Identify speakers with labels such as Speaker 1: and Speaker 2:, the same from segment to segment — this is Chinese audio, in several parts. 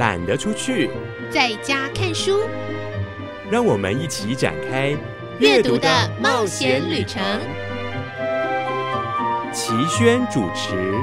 Speaker 1: 懒得出去，
Speaker 2: 在家看书。
Speaker 1: 让我们一起展开
Speaker 2: 阅读的冒险旅程。
Speaker 1: 齐轩主持。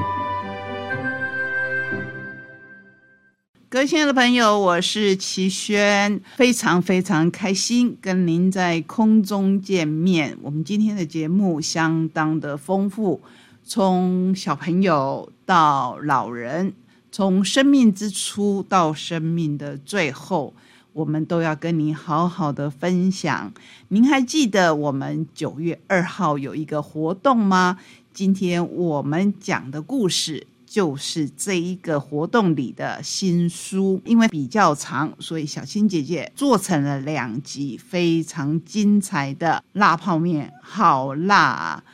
Speaker 3: 各位亲爱的朋友，我是齐轩，非常非常开心跟您在空中见面。我们今天的节目相当的丰富，从小朋友到老人，从生命之初到生命的最后，我们都要跟您好好的分享。您还记得我们九月二号有一个活动吗？今天我们讲的故事。就是这一个活动里的新书，因为比较长，所以小青姐姐做成了两集，非常精彩的辣泡面，好辣！啊！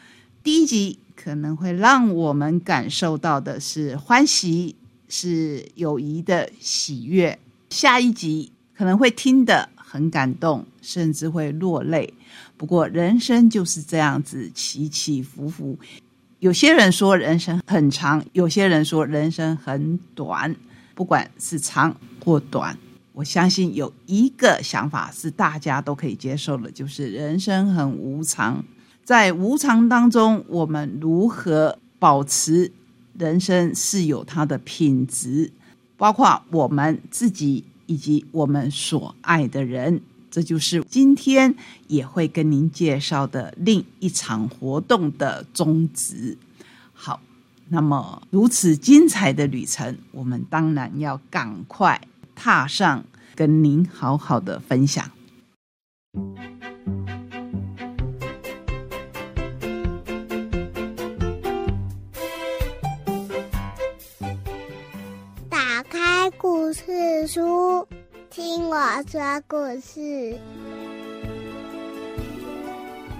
Speaker 3: 第一集可能会让我们感受到的是欢喜，是友谊的喜悦；下一集可能会听得很感动，甚至会落泪。不过人生就是这样子起起伏伏。有些人说人生很长，有些人说人生很短。不管是长或短，我相信有一个想法是大家都可以接受的，就是人生很无常。在无常当中，我们如何保持人生是有它的品质，包括我们自己以及我们所爱的人。这就是今天也会跟您介绍的另一场活动的宗旨。好，那么如此精彩的旅程，我们当然要赶快踏上，跟您好好的分享。
Speaker 4: 书。听我说故事，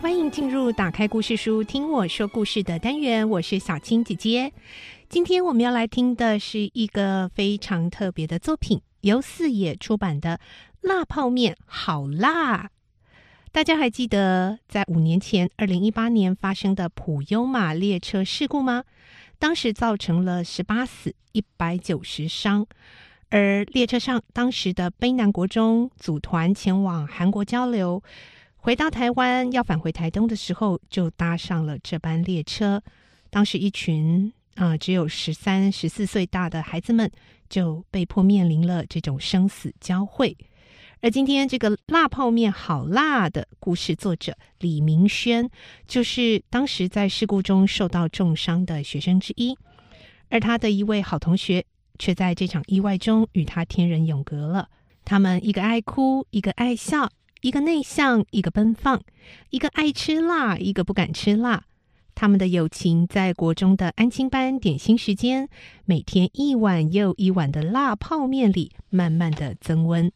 Speaker 2: 欢迎进入打开故事书听我说故事的单元。我是小青姐姐。今天我们要来听的是一个非常特别的作品，由四野出版的《辣泡面好辣》。大家还记得在五年前，二零一八年发生的普悠玛列车事故吗？当时造成了十八死一百九十伤。而列车上，当时的卑南国中组团前往韩国交流，回到台湾要返回台东的时候，就搭上了这班列车。当时一群啊只有十三、十四岁大的孩子们，就被迫面临了这种生死交汇。而今天这个辣泡面好辣的故事作者李明轩，就是当时在事故中受到重伤的学生之一，而他的一位好同学。却在这场意外中与他天人永隔了。他们一个爱哭，一个爱笑，一个内向，一个奔放，一个爱吃辣，一个不敢吃辣。他们的友情在国中的安亲班点心时间，每天一碗又一碗的辣泡面里，慢慢的增温。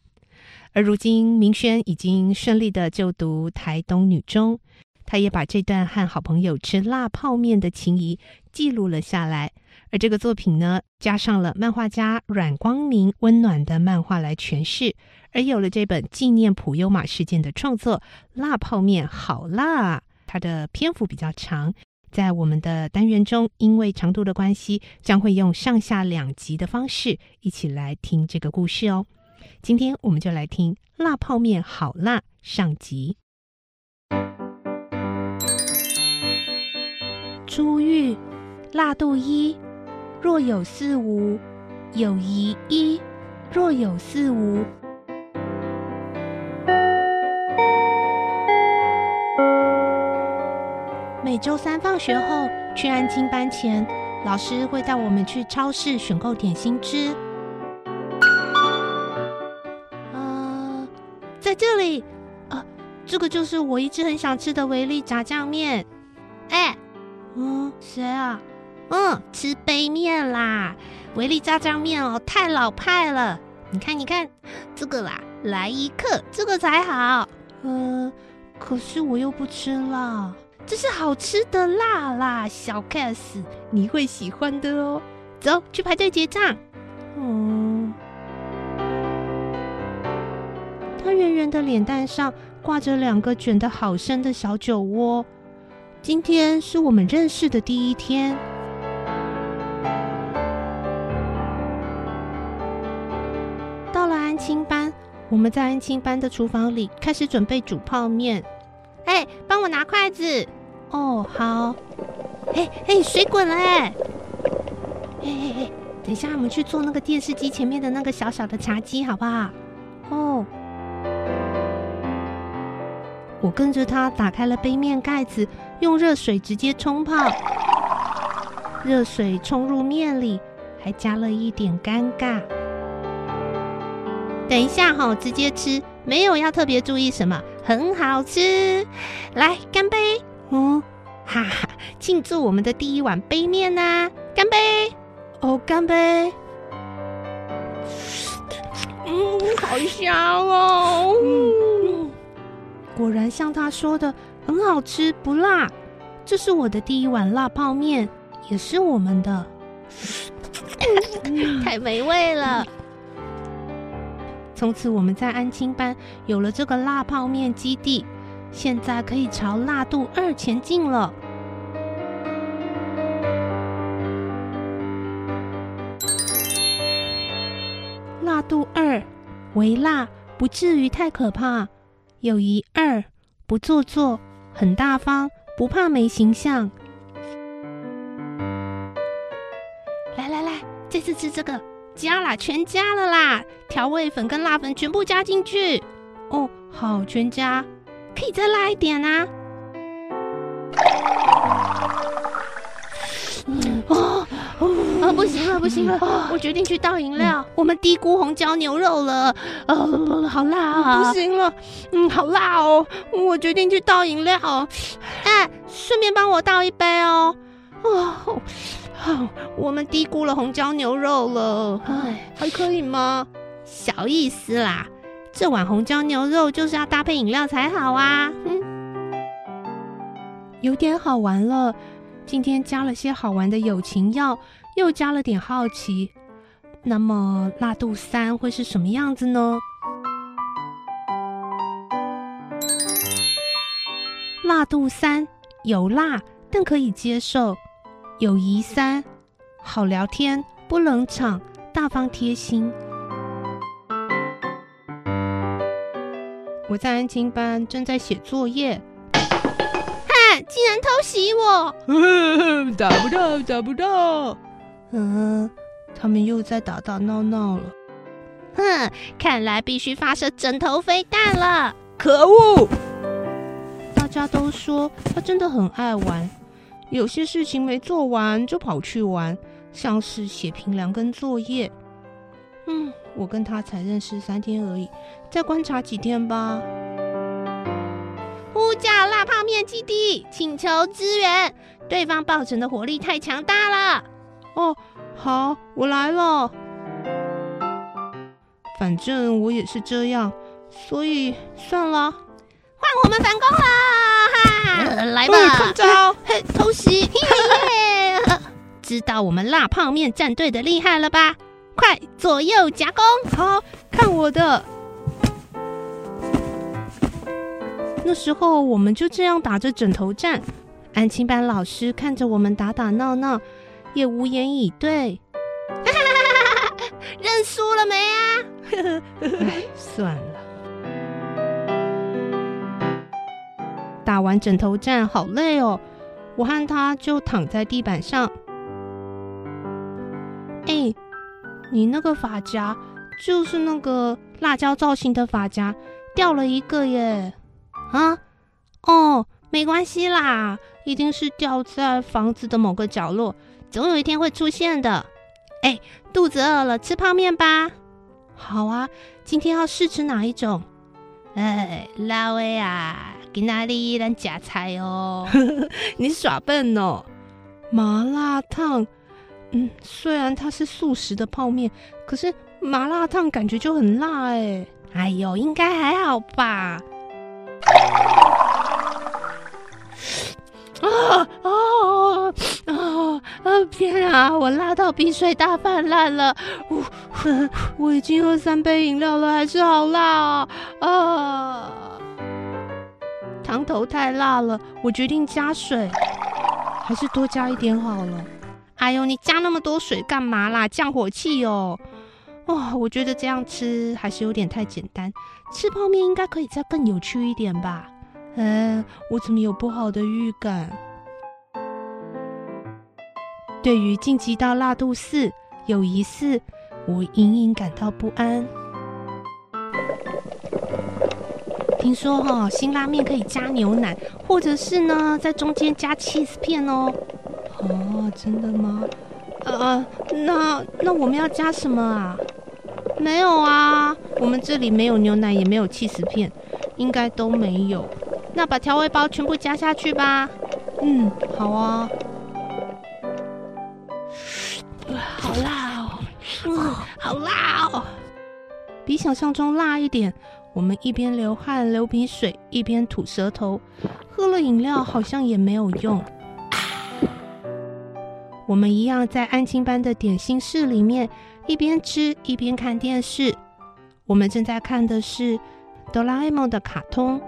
Speaker 2: 而如今，明轩已经顺利的就读台东女中，他也把这段和好朋友吃辣泡面的情谊记录了下来。而这个作品呢，加上了漫画家阮光明温暖的漫画来诠释，而有了这本纪念普悠玛事件的创作《辣泡面好辣》，它的篇幅比较长，在我们的单元中，因为长度的关系，将会用上下两集的方式一起来听这个故事哦。今天我们就来听《辣泡面好辣》上集。朱玉，辣度一。若有似无，有疑一；若有似无。每周三放学后去安静班前，老师会带我们去超市选购点心吃。啊，在这里，啊，这个就是我一直很想吃的维力炸酱面。哎，嗯，谁啊？嗯，吃杯面啦，维力炸酱面哦，太老派了。你看，你看这个啦，来一克，这个才好。呃，可是我又不吃辣，这是好吃的辣啦，小 case，你会喜欢的哦。走去排队结账。嗯，他圆圆的脸蛋上挂着两个卷得好深的小酒窝。今天是我们认识的第一天。我们在安亲班的厨房里开始准备煮泡面。哎，帮我拿筷子。哦，好。哎哎，水滚了哎！哎哎哎，等一下我们去做那个电视机前面的那个小小的茶几，好不好？哦。我跟着他打开了杯面盖子，用热水直接冲泡。热水冲入面里，还加了一点尴尬。等一下哈，直接吃，没有要特别注意什么，很好吃。来，干杯！嗯，哈哈，庆祝我们的第一碗杯面呐！干杯！哦，干杯！嗯，好香哦！果然像他说的，很好吃，不辣。这是我的第一碗辣泡面，也是我们的，太美味了。从此我们在安亲班有了这个辣泡面基地，现在可以朝辣度二前进了。辣度二，微辣，不至于太可怕。友谊二，不做作，很大方，不怕没形象。来来来，这次吃这个，加啦，全加了啦！调味粉跟辣粉全部加进去。哦，好，全加，可以再辣一点啊。哦。啊，不行了，不行了！我决定去倒饮料。我们低估红椒牛肉了，呃，好辣啊！不行了，嗯，好辣哦！我决定去倒饮料。哎，顺便帮我倒一杯哦。哦，好，我们低估了红椒牛肉了。哎，还可以吗？小意思啦，这碗红椒牛肉就是要搭配饮料才好啊。嗯，有点好玩了。今天加了些好玩的友情药。又加了点好奇，那么辣度三会是什么样子呢？辣度三有辣，但可以接受。友谊三好聊天，不冷场，大方贴心。我在安亲班正在写作业，哈！竟然偷袭我！
Speaker 3: 打不到，打不到。
Speaker 2: 嗯，他们又在打打闹闹了。哼，看来必须发射枕头飞弹了！
Speaker 3: 可恶！
Speaker 2: 大家都说他真的很爱玩，有些事情没做完就跑去玩，像是写评量跟作业。嗯，我跟他才认识三天而已，再观察几天吧。呼叫辣泡面基地，请求支援！对方抱城的火力太强大了。哦，好，我来了。反正我也是这样，所以算了，换我们反攻了！哈，来吧，
Speaker 3: 看招！
Speaker 2: 嘿，偷袭！知道我们辣泡面战队的厉害了吧？快左右夹攻！
Speaker 3: 好看我的。
Speaker 2: 那时候我们就这样打着枕头战，安亲班老师看着我们打打闹闹。也无言以对，认输了没啊？哎，算了。打完枕头战好累哦，我和他就躺在地板上。哎，你那个发夹就是那个辣椒造型的发夹，掉了一个耶！啊？哦，没关系啦，一定是掉在房子的某个角落。总有一天会出现的。哎，肚子饿了，吃泡面吧。好啊，今天要试吃哪一种？哎，拉威啊，给哪里人夹菜哦？你耍笨哦！麻辣烫，嗯，虽然它是素食的泡面，可是麻辣烫感觉就很辣哎。哎呦，应该还好吧？啊啊啊啊！天啊，我辣到鼻水大泛滥了！我我已经喝三杯饮料了，还是好辣啊！啊！汤头太辣了，我决定加水，还是多加一点好了。哎呦，你加那么多水干嘛啦？降火气哦！哦，我觉得这样吃还是有点太简单，吃泡面应该可以再更有趣一点吧？嗯，我怎么有不好的预感？对于晋级到辣度四友谊四，我隐隐感到不安。听说哈，新拉面可以加牛奶，或者是呢，在中间加 cheese 片哦。哦，真的吗？呃，那那我们要加什么啊？没有啊，我们这里没有牛奶，也没有 cheese 片，应该都没有。那把调味包全部加下去吧。嗯，好啊。好辣哦！嗯，好辣哦！比想象中辣一点。我们一边流汗流鼻水，一边吐舌头。喝了饮料好像也没有用。我们一样在安静班的点心室里面，一边吃一边看电视。我们正在看的是哆啦 A 梦的卡通。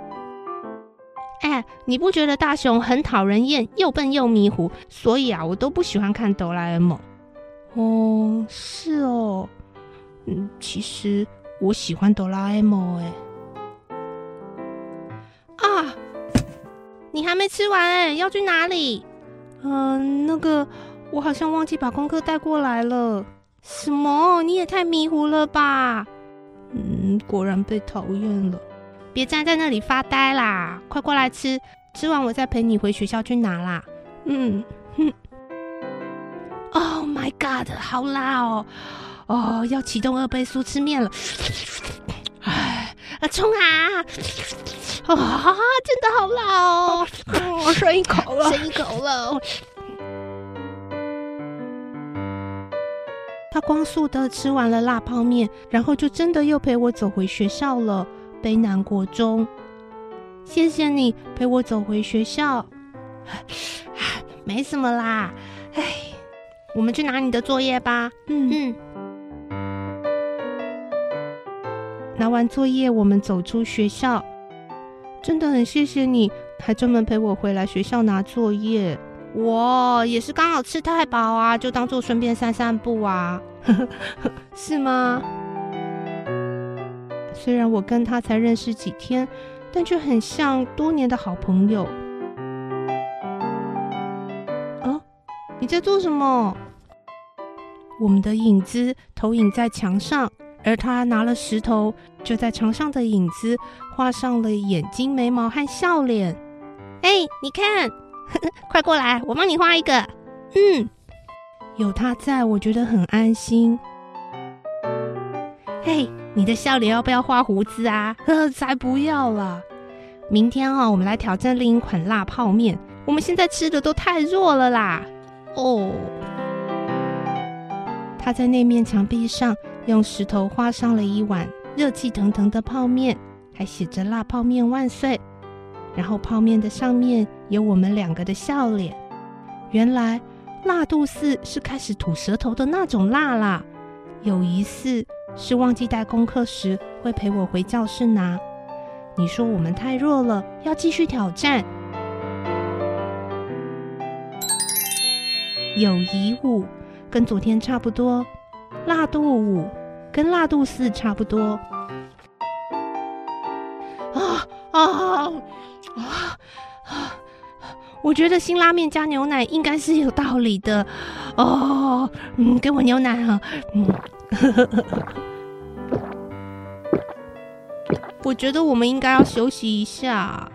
Speaker 2: 哎，你不觉得大雄很讨人厌，又笨又迷糊？所以啊，我都不喜欢看哆啦 A 梦。哦，是哦。嗯，其实我喜欢哆啦 A 梦。哎，啊，你还没吃完哎，要去哪里？嗯，那个，我好像忘记把功课带过来了。什么？你也太迷糊了吧？嗯，果然被讨厌了。别站在那里发呆啦，快过来吃！吃完我再陪你回学校去拿啦。嗯哼。Oh my god，好辣哦！哦，要启动二倍速吃面了。哎，冲啊！啊，真的好辣哦！我剩一口了，剩一口了。他光速的吃完了辣泡面，然后就真的又陪我走回学校了。北南国中，谢谢你陪我走回学校。没什么啦，哎，我们去拿你的作业吧。嗯嗯。拿完作业，我们走出学校。真的很谢谢你，还专门陪我回来学校拿作业。我也是刚好吃太饱啊，就当做顺便散散步啊，是吗？虽然我跟他才认识几天，但却很像多年的好朋友。啊，你在做什么？我们的影子投影在墙上，而他拿了石头，就在墙上的影子画上了眼睛、眉毛和笑脸。哎，你看，快过来，我帮你画一个。嗯，有他在，我觉得很安心。嘿。你的笑脸要不要画胡子啊？呵，才不要了！明天啊，我们来挑战另一款辣泡面。我们现在吃的都太弱了啦！哦，他在那面墙壁上用石头画上了一碗热气腾腾的泡面，还写着“辣泡面万岁”。然后泡面的上面有我们两个的笑脸。原来辣度四是开始吐舌头的那种辣啦。有一次。是忘记带功课时会陪我回教室拿。你说我们太弱了，要继续挑战。友谊五跟昨天差不多，辣度五跟辣度四差不多。啊啊啊啊！我觉得新拉面加牛奶应该是有道理的。哦，嗯，给我牛奶啊，嗯。我觉得我们应该要休息一下。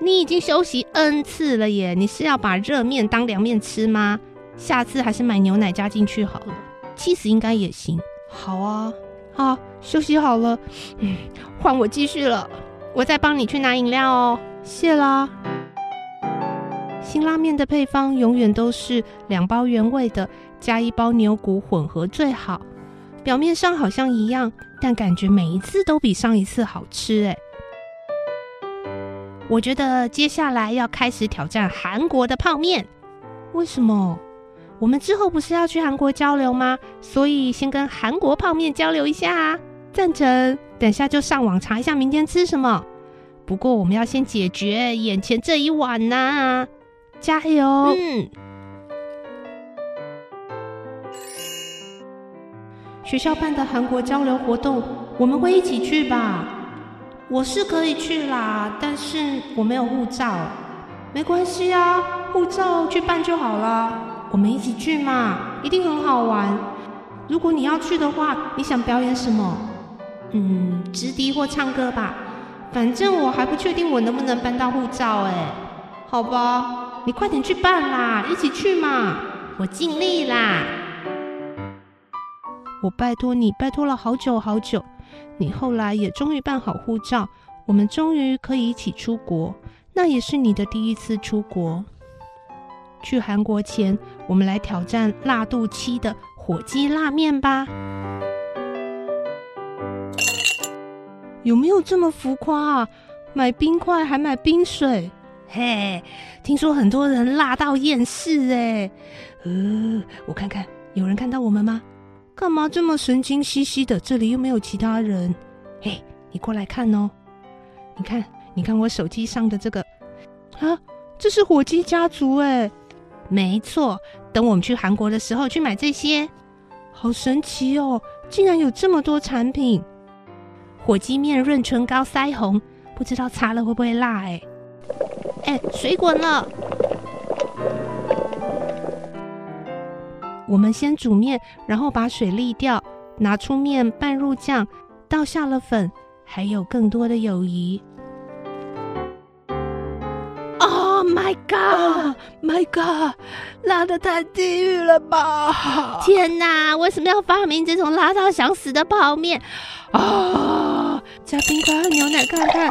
Speaker 2: 你已经休息 n 次了耶！你是要把热面当凉面吃吗？下次还是买牛奶加进去好了。气死应该也行。好啊，好，休息好了，嗯，换我继续了。我再帮你去拿饮料哦。谢啦。新拉面的配方永远都是两包原味的，加一包牛骨混合最好。表面上好像一样，但感觉每一次都比上一次好吃哎！我觉得接下来要开始挑战韩国的泡面。为什么？我们之后不是要去韩国交流吗？所以先跟韩国泡面交流一下啊！赞成。等下就上网查一下明天吃什么。不过我们要先解决眼前这一碗呐！加油！嗯。学校办的韩国交流活动，我们会一起去吧？我是可以去啦，但是我没有护照。没关系啊，护照去办就好了。我们一起去嘛，一定很好玩。如果你要去的话，你想表演什么？嗯，直笛或唱歌吧。反正我还不确定我能不能办到护照哎。好吧，你快点去办啦，一起去嘛。我尽力啦。我拜托你，拜托了好久好久。你后来也终于办好护照，我们终于可以一起出国。那也是你的第一次出国。去韩国前，我们来挑战辣度七的火鸡拉面吧。有没有这么浮夸啊？买冰块还买冰水？嘿，听说很多人辣到厌世哎。呃，我看看，有人看到我们吗？干嘛这么神经兮兮的？这里又没有其他人。嘿，你过来看哦。你看，你看我手机上的这个啊，这是火鸡家族哎。没错，等我们去韩国的时候去买这些。好神奇哦，竟然有这么多产品。火鸡面润唇膏腮红，不知道擦了会不会辣哎？哎，水滚了。我们先煮面，然后把水沥掉，拿出面拌入酱，倒下了粉，还有更多的友谊。God, my god，辣的太地狱了吧！天哪，为什么要发明这种辣到想死的泡面？啊！加冰块和牛奶看看，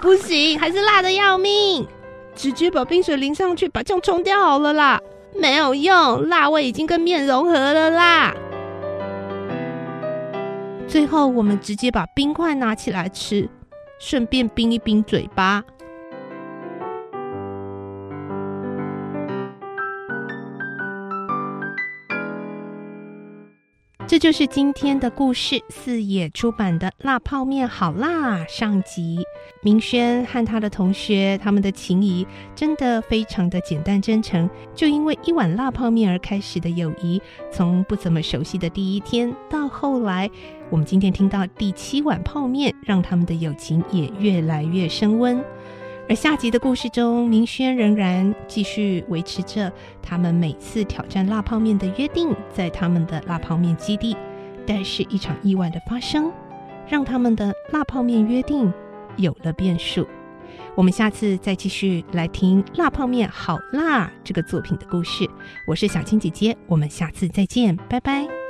Speaker 2: 不行，还是辣的要命。直接把冰水淋上去，把酱冲掉好了啦。没有用，辣味已经跟面融合了啦。最后，我们直接把冰块拿起来吃，顺便冰一冰嘴巴。这就是今天的故事，四野出版的《辣泡面好辣》上集。明轩和他的同学，他们的情谊真的非常的简单真诚。就因为一碗辣泡面而开始的友谊，从不怎么熟悉的第一天到后来，我们今天听到第七碗泡面，让他们的友情也越来越升温。而下集的故事中，明轩仍然继续维持着他们每次挑战辣泡面的约定，在他们的辣泡面基地。但是，一场意外的发生，让他们的辣泡面约定有了变数。我们下次再继续来听《辣泡面好辣》这个作品的故事。我是小青姐姐，我们下次再见，拜拜。